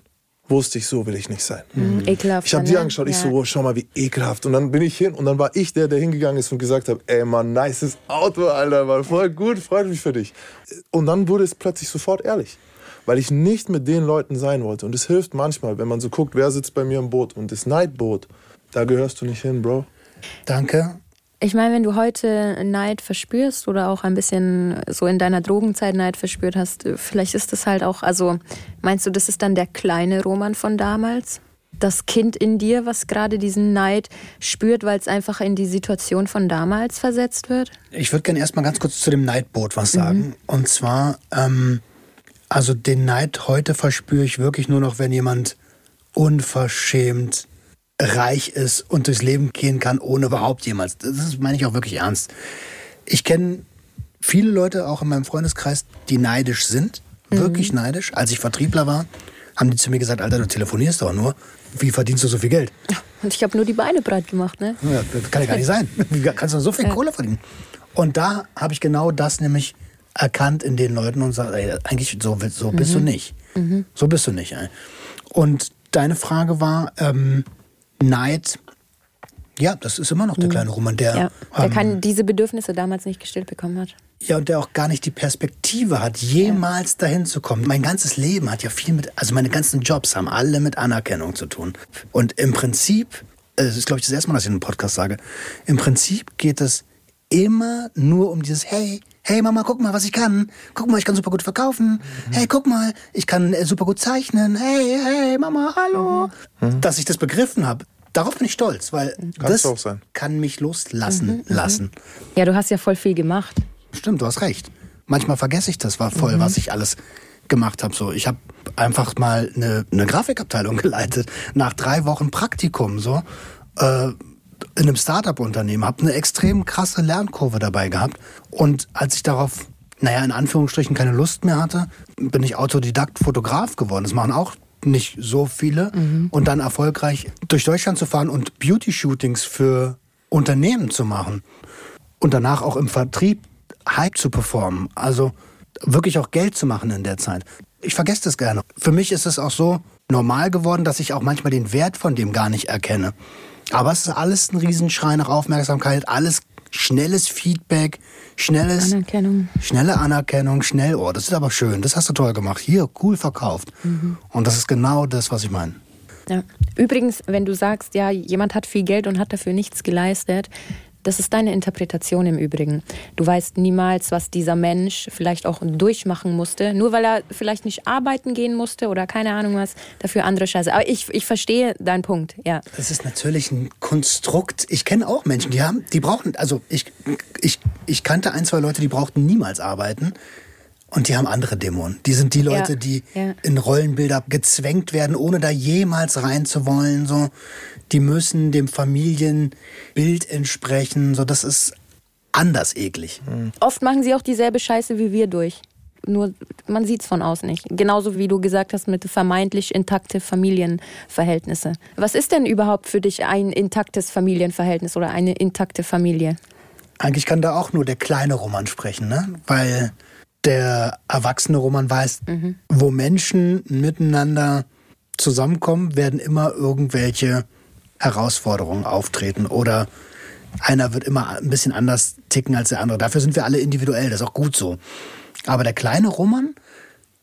wusste ich, so will ich nicht sein. Mhm. Ekelhaft. Ich habe die ne? angeschaut, ja. ich so, oh, schau mal, wie ekelhaft. Und dann bin ich hin und dann war ich der, der hingegangen ist und gesagt hat, ey Mann, nices Auto, Alter, war voll gut, freut mich für dich. Und dann wurde es plötzlich sofort ehrlich weil ich nicht mit den Leuten sein wollte. Und es hilft manchmal, wenn man so guckt, wer sitzt bei mir im Boot und das Neidboot, da gehörst du nicht hin, Bro. Danke. Ich meine, wenn du heute Neid verspürst oder auch ein bisschen so in deiner Drogenzeit Neid verspürt hast, vielleicht ist das halt auch, also meinst du, das ist dann der kleine Roman von damals? Das Kind in dir, was gerade diesen Neid spürt, weil es einfach in die Situation von damals versetzt wird? Ich würde gerne erstmal ganz kurz zu dem Neidboot was sagen. Mhm. Und zwar, ähm, also den Neid heute verspüre ich wirklich nur noch, wenn jemand unverschämt reich ist und durchs Leben gehen kann, ohne überhaupt jemals. Das meine ich auch wirklich ernst. Ich kenne viele Leute auch in meinem Freundeskreis, die neidisch sind, mhm. wirklich neidisch. Als ich Vertriebler war, haben die zu mir gesagt, Alter, du telefonierst doch nur. Wie verdienst du so viel Geld? Und ich habe nur die Beine breit gemacht, ne? Ja, das kann ja gar nicht sein. *laughs* Wie kannst du so viel ja. Kohle verdienen? Und da habe ich genau das nämlich erkannt in den Leuten und sagt, ey, eigentlich so, so bist mhm. du nicht. Mhm. So bist du nicht. Ey. Und deine Frage war, ähm, Neid, ja, das ist immer noch der mhm. kleine Roman, der, ja, der ähm, kann diese Bedürfnisse damals nicht gestillt bekommen hat. Ja, und der auch gar nicht die Perspektive hat, jemals ja. dahin zu kommen. Mein ganzes Leben hat ja viel mit, also meine ganzen Jobs haben alle mit Anerkennung zu tun. Und im Prinzip, äh, das ist glaube ich das erste Mal, dass ich in einem Podcast sage, im Prinzip geht es immer nur um dieses, hey, hey Mama, guck mal, was ich kann. Guck mal, ich kann super gut verkaufen. Mhm. Hey, guck mal, ich kann äh, super gut zeichnen. Hey, hey Mama, hallo. Mhm. Dass ich das begriffen habe. Darauf bin ich stolz, weil Kannst das kann mich loslassen mhm, mhm, lassen. Ja, du hast ja voll viel gemacht. Stimmt, du hast recht. Manchmal vergesse ich das war voll, mhm. was ich alles gemacht habe. So, ich habe einfach mal eine, eine Grafikabteilung *laughs* geleitet nach drei Wochen Praktikum so. Äh, in einem Startup-Unternehmen, habe eine extrem krasse Lernkurve dabei gehabt. Und als ich darauf, naja, in Anführungsstrichen keine Lust mehr hatte, bin ich Autodidakt Fotograf geworden. Das machen auch nicht so viele. Mhm. Und dann erfolgreich durch Deutschland zu fahren und Beauty-Shootings für Unternehmen zu machen. Und danach auch im Vertrieb Hype zu performen. Also wirklich auch Geld zu machen in der Zeit. Ich vergesse das gerne. Für mich ist es auch so normal geworden, dass ich auch manchmal den Wert von dem gar nicht erkenne. Aber es ist alles ein Riesenschrei nach Aufmerksamkeit, alles schnelles Feedback, schnelles Anerkennung. schnelle Anerkennung, schnell, oh, das ist aber schön, das hast du toll gemacht, hier, cool verkauft. Mhm. Und das ist genau das, was ich meine. Ja. Übrigens, wenn du sagst, ja, jemand hat viel Geld und hat dafür nichts geleistet, das ist deine Interpretation im Übrigen. Du weißt niemals, was dieser Mensch vielleicht auch durchmachen musste, nur weil er vielleicht nicht arbeiten gehen musste oder keine Ahnung was, dafür andere Scheiße. Aber ich, ich verstehe deinen Punkt, ja. Das ist natürlich ein Konstrukt. Ich kenne auch Menschen, die haben, die brauchen, also ich, ich, ich kannte ein, zwei Leute, die brauchten niemals arbeiten. Und die haben andere Dämonen. Die sind die Leute, ja, die ja. in Rollenbilder gezwängt werden, ohne da jemals reinzuwollen. So, die müssen dem Familienbild entsprechen. So, das ist anders eklig. Mhm. Oft machen sie auch dieselbe Scheiße wie wir durch. Nur man sieht es von außen nicht. Genauso wie du gesagt hast mit vermeintlich intakte Familienverhältnisse. Was ist denn überhaupt für dich ein intaktes Familienverhältnis oder eine intakte Familie? Eigentlich kann da auch nur der kleine Roman sprechen, ne? Weil der erwachsene Roman weiß, mhm. wo Menschen miteinander zusammenkommen, werden immer irgendwelche Herausforderungen auftreten oder einer wird immer ein bisschen anders ticken als der andere. Dafür sind wir alle individuell, das ist auch gut so. Aber der kleine Roman,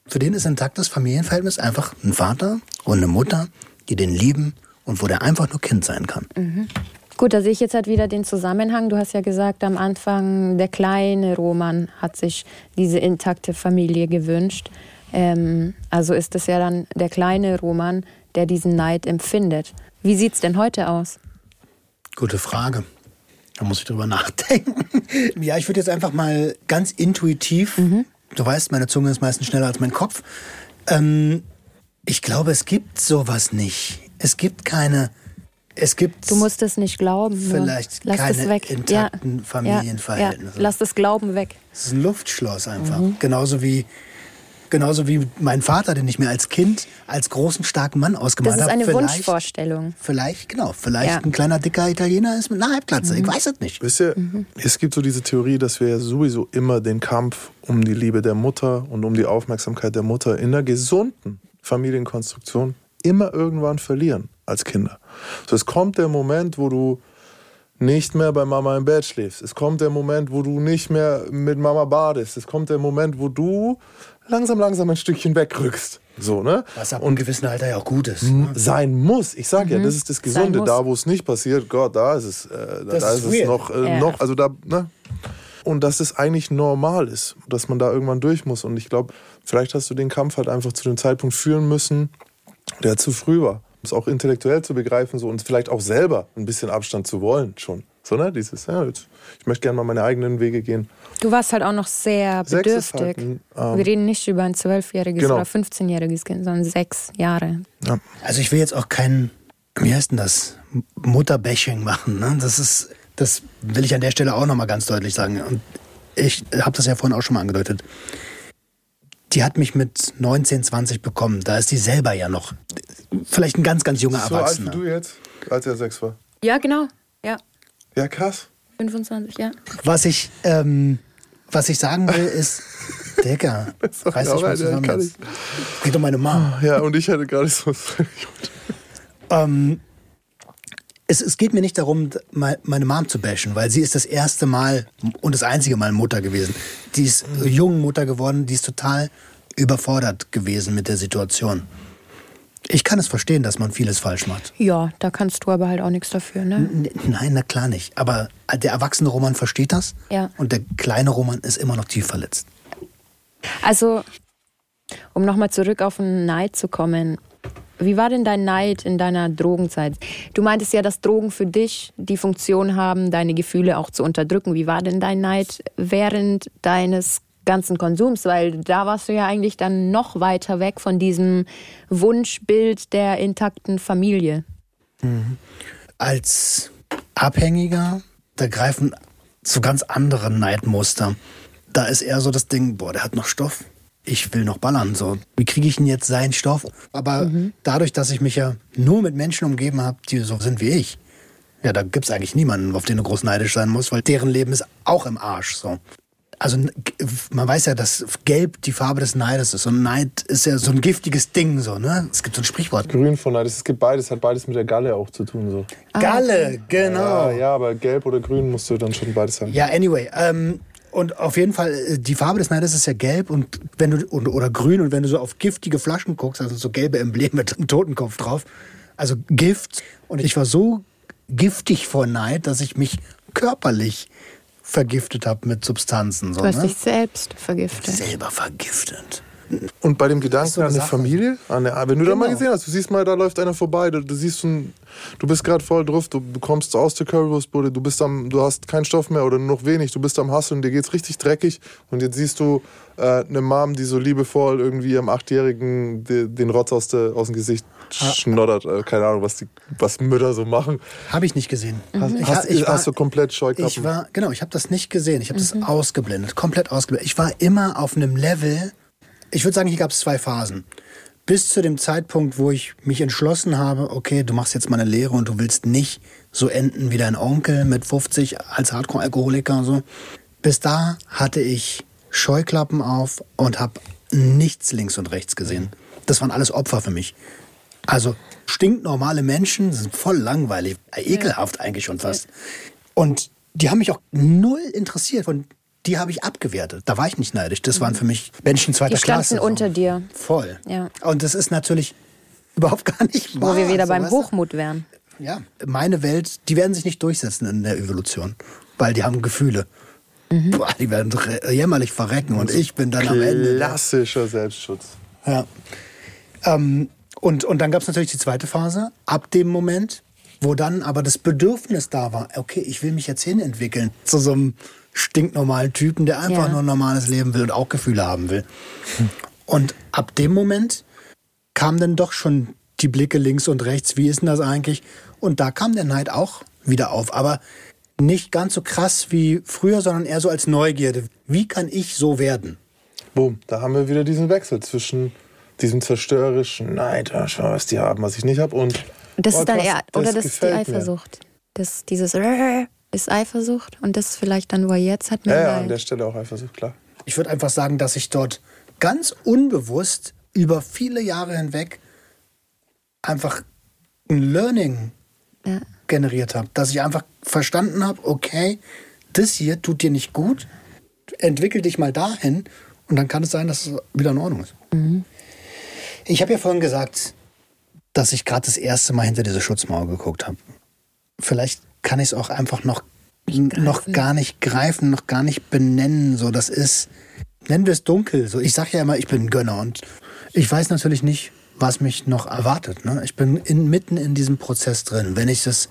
für den ist ein intaktes Familienverhältnis einfach ein Vater und eine Mutter, die den lieben und wo der einfach nur Kind sein kann. Mhm. Gut, da sehe ich jetzt halt wieder den Zusammenhang. Du hast ja gesagt, am Anfang, der kleine Roman hat sich diese intakte Familie gewünscht. Ähm, also ist es ja dann der kleine Roman, der diesen Neid empfindet. Wie sieht es denn heute aus? Gute Frage. Da muss ich drüber *laughs* nachdenken. ja, ich würde jetzt einfach mal ganz intuitiv, mhm. du weißt, meine Zunge ist meistens schneller als mein Kopf. Ähm, ich glaube, es gibt sowas nicht. Es gibt keine Es gibt Du musst es nicht glauben. vielleicht lass keine es weg. intakten ja. Familienverhältnisse. Ja. Lass das Glauben weg. Es ist ein Luftschloss einfach. Mhm. Genauso wie genauso wie mein Vater, den ich mir als Kind als großen starken Mann ausgemalt Das ist habe. eine Vielleicht- Wunschvorstellung. Vielleicht, genau, vielleicht Ja. ein kleiner dicker Italiener ist mit einer Halbglatze. Mhm. Ich weiß es nicht. Wisst ihr, Mhm. es gibt so diese Theorie, dass wir ja sowieso immer den Kampf um die Liebe der Mutter und um die Aufmerksamkeit der Mutter in einer gesunden Familienkonstruktion immer irgendwann verlieren als Kinder. So, es kommt der Moment, wo du nicht mehr bei Mama im Bett schläfst. Es kommt der Moment, wo du nicht mehr mit Mama badest. Es kommt der Moment, wo du langsam, langsam ein Stückchen wegrückst. So, ne? Was ab einem gewissen Alter ja auch gut ist. M- sein muss. Ich sag ja, Mhm. das ist das Gesunde. Da, wo es nicht passiert, Gott, da ist es, äh, da, da ist ist es noch, äh, Ja. noch, also da, ne? Und dass es eigentlich normal ist, dass man da irgendwann durch muss. Und ich glaube, vielleicht hast du den Kampf halt einfach zu dem Zeitpunkt führen müssen, der zu früh war. Um es auch intellektuell zu begreifen so, und vielleicht auch selber ein bisschen Abstand zu wollen schon. So, ne? Dieses, ja, jetzt, ich möchte gerne mal meine eigenen Wege gehen. Du warst halt auch noch sehr ist bedürftig. halt ein, ähm, Wir reden nicht über ein zwölfjähriges Genau. oder 15-jähriges Kind, sondern sechs Jahre. Ja. Also ich will jetzt auch kein, wie heißt denn das, Mutterbashing machen. Ne? Das ist, das will ich an der Stelle auch nochmal ganz deutlich sagen. Und ich habe das ja vorhin auch schon mal angedeutet. Die hat mich mit 19, 20 bekommen. Da ist die selber ja noch vielleicht ein ganz, ganz junger So alt wie Erwachsener. du jetzt, als er sechs war. Ja, genau. Ja, Ja, krass. 25, ja. Was ich, ähm, was ich sagen will, ist, *laughs* Digga, reiß dich auch mal zusammen. Geht um meine Mom. Ja, und ich hätte gerade so. Ähm, es, es geht mir nicht darum, me- meine Mom zu bashen, weil sie ist das erste Mal und das einzige Mal Mutter gewesen. Die ist jung Mutter geworden, die ist total überfordert gewesen mit der Situation. Ich kann es verstehen, dass man vieles falsch macht. Ja, da kannst du aber halt auch nichts dafür, ne? Nein, na klar nicht. Aber der erwachsene Roman versteht das Ja. und der kleine Roman ist immer noch tief verletzt. Also, um nochmal zurück auf den Neid zu kommen. Wie war denn dein Neid in deiner Drogenzeit? Du meintest ja, dass Drogen für dich die Funktion haben, deine Gefühle auch zu unterdrücken. Wie war denn dein Neid während deines ganzen Konsums? Weil da warst du ja eigentlich dann noch weiter weg von diesem Wunschbild der intakten Familie. als Abhängiger, da greifen zu ganz andere Neidmuster. Da ist eher so das Ding, boah, der hat noch Stoff. Ich will noch ballern. So, wie kriege ich denn jetzt seinen Stoff? Aber dadurch, dass ich mich ja nur mit Menschen umgeben habe, die so sind wie ich, ja, da gibt es eigentlich niemanden, auf den du groß neidisch sein musst, weil deren Leben ist auch im Arsch. So. Also man weiß ja, dass Gelb die Farbe des Neides ist. Und Neid ist ja so ein giftiges Ding. So, ne? Es gibt so ein Sprichwort. Grün von Neid. Es gibt beides, hat beides mit der Galle auch zu tun. So. Galle, genau. Ja, ja, aber gelb oder grün musst du dann schon beides haben. Ja, anyway. Ähm, und auf jeden Fall, äh, die Farbe des Neides ist ja gelb und wenn du und, oder grün und wenn du so auf giftige Flaschen guckst, also so gelbe Embleme mit einem Totenkopf drauf, also Gift. Und ich war so giftig vor Neid, dass ich mich körperlich vergiftet habe mit Substanzen. So, Du hast ne? dich selbst vergiftet. selber vergiftet. Und bei dem Gedanken so an eine Sache. Familie, an eine, wenn du da mal Genau. gesehen hast, du siehst mal, da läuft einer vorbei, du, du siehst ein, du bist gerade voll drauf, du, du kommst aus der Currywurstbude, du bist am, du hast keinen Stoff mehr oder nur noch wenig, du bist am Hasseln, dir geht's richtig dreckig und jetzt siehst du äh, eine Mom, die so liebevoll irgendwie ihrem Achtjährigen de, den Rotz aus, der, aus dem Gesicht schnoddert, äh, keine Ahnung, was die, was Mütter so machen. Habe ich nicht gesehen. Hast, Ich, hast, ha- ich war, hast du komplett Scheuklappen? ich war, genau, ich habe das nicht gesehen. Ich habe das ausgeblendet, komplett ausgeblendet. Ich war immer auf einem Level. Ich würde sagen, hier gab es zwei Phasen. Bis zu dem Zeitpunkt, wo ich mich entschlossen habe, okay, du machst jetzt mal eine Lehre und du willst nicht so enden wie dein Onkel mit 50 als Hardcore-Alkoholiker und so. Bis da hatte ich Scheuklappen auf und habe nichts links und rechts gesehen. Das waren alles Opfer für mich. Also stinknormale Menschen sind voll langweilig, ekelhaft eigentlich schon fast. Und die haben mich auch null interessiert und die habe ich abgewertet. Da war ich nicht neidisch. Das waren für mich Menschen zweiter Die standen Klasse. so. unter dir. Voll. Ja. Und das ist natürlich überhaupt gar nicht Wo wahr. wir wieder so, beim? Hochmut wären. Ja, meine Welt, die werden sich nicht durchsetzen in der Evolution, weil die haben Gefühle. Mhm. Boah, die werden jämmerlich verrecken und ich bin dann am Ende. Klassischer Selbstschutz. Ja. Ähm, und, und dann gab es natürlich die zweite Phase, ab dem Moment, wo dann aber das Bedürfnis da war, okay, ich will mich jetzt hinentwickeln zu so einem stinknormalen Typen, der einfach Ja. nur ein normales Leben will und auch Gefühle haben will. Und ab dem Moment kam dann doch schon die Blicke links und rechts, wie ist denn das eigentlich? Und da kam der Neid auch wieder auf, aber nicht ganz so krass wie früher, sondern eher so als Neugierde. Wie kann ich so werden? Boom, da haben wir wieder diesen Wechsel zwischen diesem zerstörerischen Neid, ah, schau, was die haben, was ich nicht habe und Das oh, ist dann krass, eher, oder das ist die gefällt mir. Eifersucht. Das, dieses *laughs* ist Eifersucht und das vielleicht dann, wo er jetzt hat, Ja, mehr ja, an der Stelle auch Eifersucht, klar. Ich würde einfach sagen, dass ich dort ganz unbewusst über viele Jahre hinweg einfach ein Learning Ja. generiert habe. Dass ich einfach verstanden habe, okay, das hier tut dir nicht gut, entwickel dich mal dahin und dann kann es sein, dass es wieder in Ordnung ist. Ich habe ja vorhin gesagt, dass ich gerade das erste Mal hinter diese Schutzmauer geguckt habe. Vielleicht kann ich es auch einfach noch, noch gar nicht greifen, noch gar nicht benennen. So, das ist, nennen wir es dunkel. So, ich sage ja immer, ich bin ein Gönner und ich weiß natürlich nicht, was mich noch erwartet. Ne? Ich bin in, mitten in diesem Prozess drin. Wenn ich es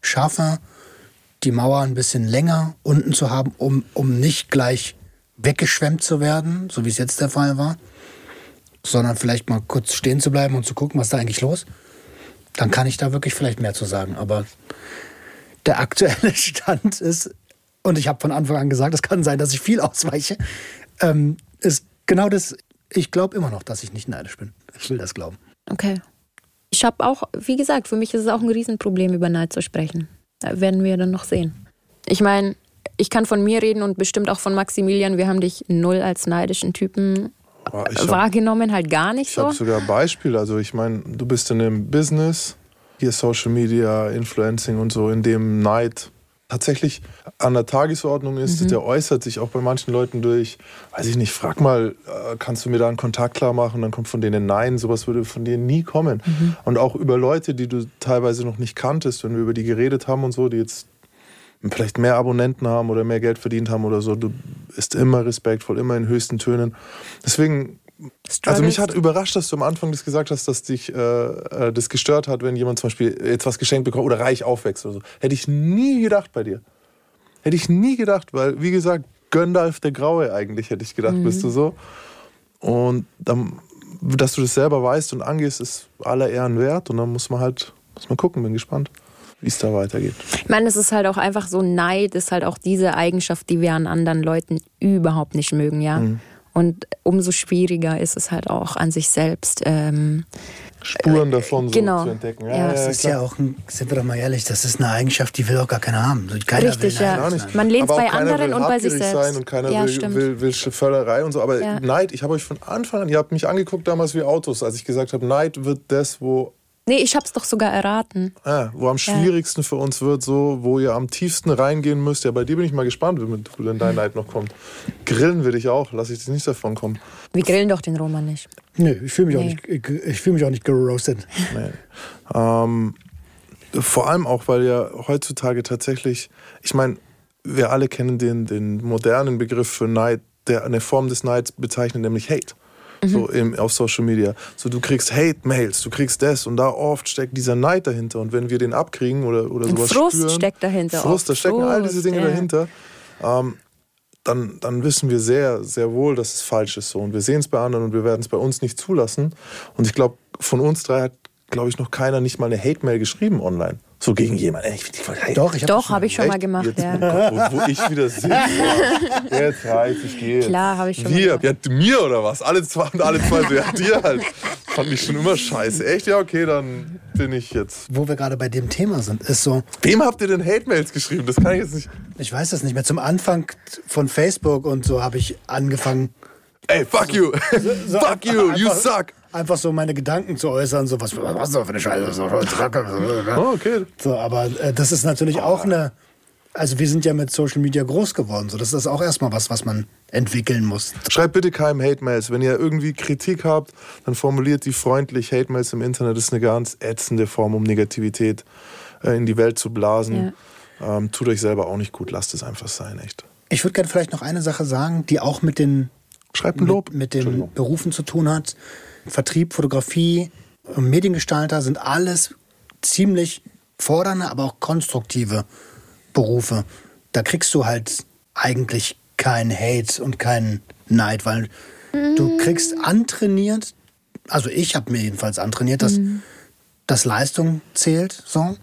schaffe, die Mauer ein bisschen länger unten zu haben, um, um nicht gleich weggeschwemmt zu werden, so wie es jetzt der Fall war, sondern vielleicht mal kurz stehen zu bleiben und zu gucken, was ist da eigentlich los, dann kann ich da wirklich vielleicht mehr zu sagen. Aber der aktuelle *laughs* Stand ist, und ich habe von Anfang an gesagt, es kann sein, dass ich viel ausweiche, ähm, ist genau das, ich glaube immer noch, dass ich nicht neidisch bin. Ich will das glauben. Okay. Ich habe auch, wie gesagt, für mich ist es auch ein Riesenproblem, über Neid zu sprechen. Da werden wir dann noch sehen. Ich meine, ich kann von mir reden und bestimmt auch von Maximilian. Wir haben dich null als neidischen Typen ich hab- wahrgenommen, halt gar nicht Ich so. habe sogar Beispiele. Also ich meine, du bist in einem Business, hier Social Media, Influencing und so, in dem Neid tatsächlich an der Tagesordnung ist. Mhm. Der äußert sich auch bei manchen Leuten durch, weiß ich nicht, frag mal, äh, kannst du mir da einen Kontakt klar machen? Dann kommt von denen Nein, sowas würde von dir nie kommen. Mhm. Und auch über Leute, die du teilweise noch nicht kanntest, wenn wir über die geredet haben und so, die jetzt vielleicht mehr Abonnenten haben oder mehr Geld verdient haben oder so, du bist immer respektvoll, immer in höchsten Tönen. Deswegen, also mich hat überrascht, dass du am Anfang das gesagt hast, dass dich äh, äh, das gestört hat, wenn jemand zum Beispiel jetzt was geschenkt bekommt oder reich aufwächst oder so. Hätte ich nie gedacht bei dir. Hätte ich nie gedacht, weil, wie gesagt, Gandalf der Graue eigentlich, hätte ich gedacht, bist du so. Und dann, dass du das selber weißt und angehst, ist aller Ehren wert. Und dann muss man halt, muss man gucken, bin gespannt, wie es da weitergeht. Ich meine, es ist halt auch einfach so, Neid ist halt auch diese Eigenschaft, die wir an anderen Leuten überhaupt nicht mögen, ja. Mhm. Und umso schwieriger ist es halt auch an sich selbst. Ähm, Spuren davon so genau. zu entdecken. Ja. Das ist ja auch, ein, sind wir doch mal ehrlich, das ist eine Eigenschaft, die will auch gar keiner haben. Keiner Richtig, will ja. Man lehnt es bei anderen und bei sich selbst. sein und keiner Ja, will, stimmt. will, will Völlerei und so. Aber Ja. Neid, ich habe euch von Anfang an, ihr habt mich angeguckt damals wie Autos, als ich gesagt habe, Neid wird das, wo, Nee, ich hab's doch sogar erraten. ah, wo am schwierigsten für uns wird, so, wo ihr am tiefsten reingehen müsst. Ja, bei dir bin ich mal gespannt, wie du denn dein Neid noch kommt. Grillen will ich auch, lass ich dich nicht davon kommen. Wir grillen doch den Roman nicht. Nö, ich fühle mich, auch Nee. nicht- ich, ich fühl mich auch nicht geroastet. Nee. Ähm, vor allem auch, weil ja heutzutage tatsächlich, ich meine, wir alle kennen den, den modernen Begriff für Neid, der eine Form des Neids bezeichnet, nämlich Hate. Mhm. So im, auf Social Media. So, du kriegst Hate-Mails, du kriegst das und da oft steckt dieser Neid dahinter. Und wenn wir den abkriegen oder, oder Und sowas Frust spüren, steckt dahinter Frust, da stecken all diese Frust, Dinge ja. dahinter. Ähm, dann, dann wissen wir sehr, sehr wohl, dass es falsch ist. So. Und wir sehen es bei anderen und wir werden es bei uns nicht zulassen. Und ich glaube, von uns drei hat, glaube ich, noch keiner nicht mal eine Hate-Mail geschrieben online. So gegen jemanden. Ey, Ich, ich, ich, Doch, ich habe Doch, habe ich schon mal gemacht, Jetzt, ja. Gott, wo, wo ich wieder *laughs* sitze. Jetzt reicht, ich gehe. Klar, habe ich schon mal Wir, gemacht. ja, mir oder was? Alle zwei und *laughs* alle zwei so, ja, dir halt. Fand ich schon immer scheiße. Echt? Ja, okay, dann bin ich jetzt. Wo wir gerade bei dem Thema sind, ist so, Wem habt ihr denn Hate-Mails geschrieben? Das kann ich jetzt nicht. ich weiß das nicht mehr, zum Anfang von Facebook und so habe ich angefangen, Ey, fuck you. so fuck you, you suck. Einfach so meine Gedanken zu äußern, so was, was ist das für eine Scheiße? So, Oh, okay. so aber äh, das ist natürlich auch eine, also wir sind ja mit Social Media groß geworden, so das ist auch erstmal was, was man entwickeln muss. Schreibt bitte keinem Hate-Mails. Wenn ihr irgendwie Kritik habt, dann formuliert die freundlich. Hate-Mails im Internet ist eine ganz ätzende Form, um Negativität äh, in die Welt zu blasen. Ähm, tut euch selber auch nicht gut. Lasst es einfach sein, echt. Ich würde gerne vielleicht noch eine Sache sagen, die auch mit den Schreibt ein Lob. mit, mit den. Berufen zu tun hat. Vertrieb, Fotografie, Mediengestalter sind alles ziemlich fordernde, aber auch konstruktive Berufe. Da kriegst du halt eigentlich keinen Hate und keinen Neid, weil du kriegst antrainiert, also ich habe mir jedenfalls antrainiert, dass dass Leistung zählt. So.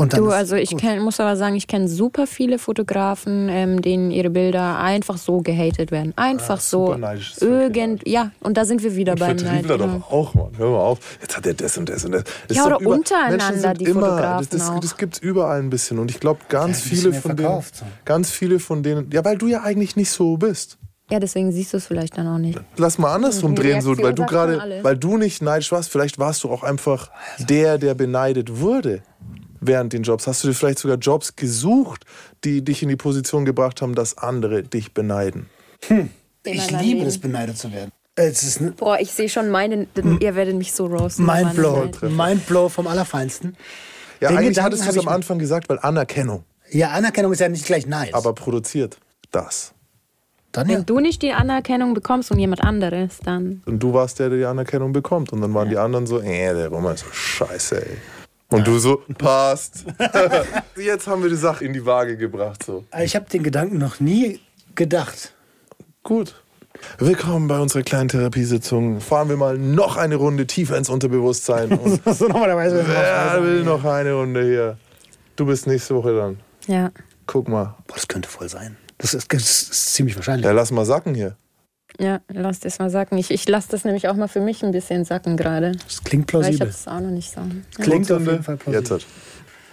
Und dann Du, also ich kenn, muss aber sagen, ich kenne super viele Fotografen, ähm, denen ihre Bilder einfach so gehatet werden. Einfach so. super neidisches Volk, Irgend, ja, und da sind wir wieder beim Neid. Genau. doch auch, Mann. Hör mal auf. Jetzt hat er das und das und das. das Ja, oder untereinander, Menschen sind die immer, Fotografen Das, das, das gibt es überall ein bisschen. Und ich glaube, ganz Ja, viele von verkauft, so. denen. Ganz viele von denen. Ja, weil du ja eigentlich nicht so bist. Ja, deswegen siehst du es vielleicht dann auch nicht. Lass mal andersrum drehen, so, weil du gerade, weil du nicht neidisch warst, vielleicht warst du auch einfach der, der beneidet wurde während den Jobs. Hast du dir vielleicht sogar Jobs gesucht, die dich in die Position gebracht haben, dass andere dich beneiden? Ich mein liebe es, beneidet zu werden. Es ist ein Boah, ich sehe schon meinen, ihr werdet mich so roasten. Mindblow. Mindblow vom Allerfeinsten. Ja, Den eigentlich Gedanken hattest du es ich am Anfang gesagt, weil Anerkennung, Ja, Anerkennung ist ja nicht gleich nice. aber produziert das. dann ja. Wenn du nicht die Anerkennung bekommst und jemand anderes, dann. Und du warst der, der die Anerkennung bekommt. Und dann waren die anderen so, äh, der Roman ist so scheiße, ey. Und du so, passt. *laughs* Jetzt haben wir die Sache in die Waage gebracht. So. Ich habe den Gedanken noch nie gedacht. Gut. Willkommen bei unserer kleinen Therapiesitzung. Fahren wir mal noch eine Runde tiefer ins Unterbewusstsein. *laughs* Und so normalerweise. wer will noch eine Runde hier? Du bist nächste Woche dann. Ja. Guck mal. Boah, das könnte voll sein. Das ist, das ist ziemlich wahrscheinlich. Ja, lass mal sacken hier. Ja, lass das mal sacken. Ich, ich lasse das nämlich auch mal für mich ein bisschen sacken gerade. Das klingt Weil ich plausibel. habe es auch noch nicht so. Ja. Klingt auf Todsünde. jeden Fall plausibel. Jetzt hat.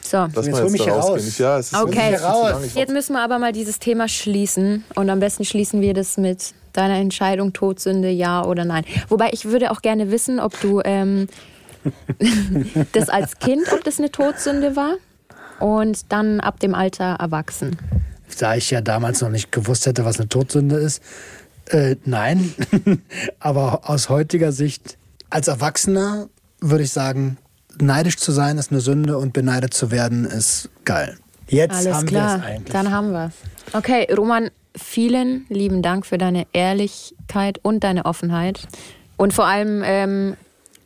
So. Lass Jetzt mal hol mich jetzt hier raus. Ich, ja, es ist Okay. Raus. Jetzt müssen wir aber mal dieses Thema schließen. Und am besten schließen wir das mit deiner Entscheidung, Todsünde, ja oder nein. Wobei ich würde auch gerne wissen, ob du ähm, *laughs* das als Kind, ob das eine Todsünde war. Und dann ab dem Alter erwachsen. Da ich ja damals noch nicht gewusst hätte, was eine Todsünde ist, äh, nein. *laughs* Aber aus heutiger Sicht, als Erwachsener würde ich sagen, neidisch zu sein ist eine Sünde und beneidet zu werden ist geil. Jetzt Alles haben wir es eigentlich. dann haben wir es. Okay, Roman, vielen lieben Dank für deine Ehrlichkeit und deine Offenheit. Und vor allem ähm,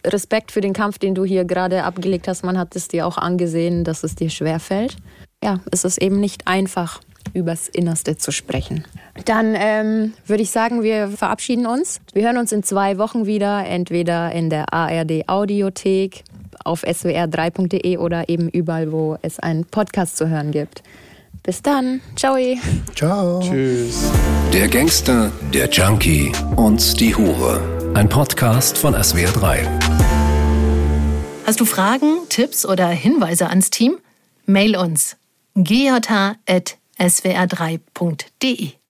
Respekt für den Kampf, den du hier gerade abgelegt hast. Man hat es dir auch angesehen, dass es dir schwerfällt. Ja, es ist eben nicht einfach, übers Innerste zu sprechen. Dann ähm, würde ich sagen, wir verabschieden uns. Wir hören uns in zwei Wochen wieder, entweder in der ARD Audiothek, auf swr3.de oder eben überall, wo es einen Podcast zu hören gibt. Bis dann. Ciao. Ciao. Tschüss. Der Gangster, der Junkie und die Hure. Ein Podcast von SWR3. Hast du Fragen, Tipps oder Hinweise ans Team? Mail uns gj.swr3.de.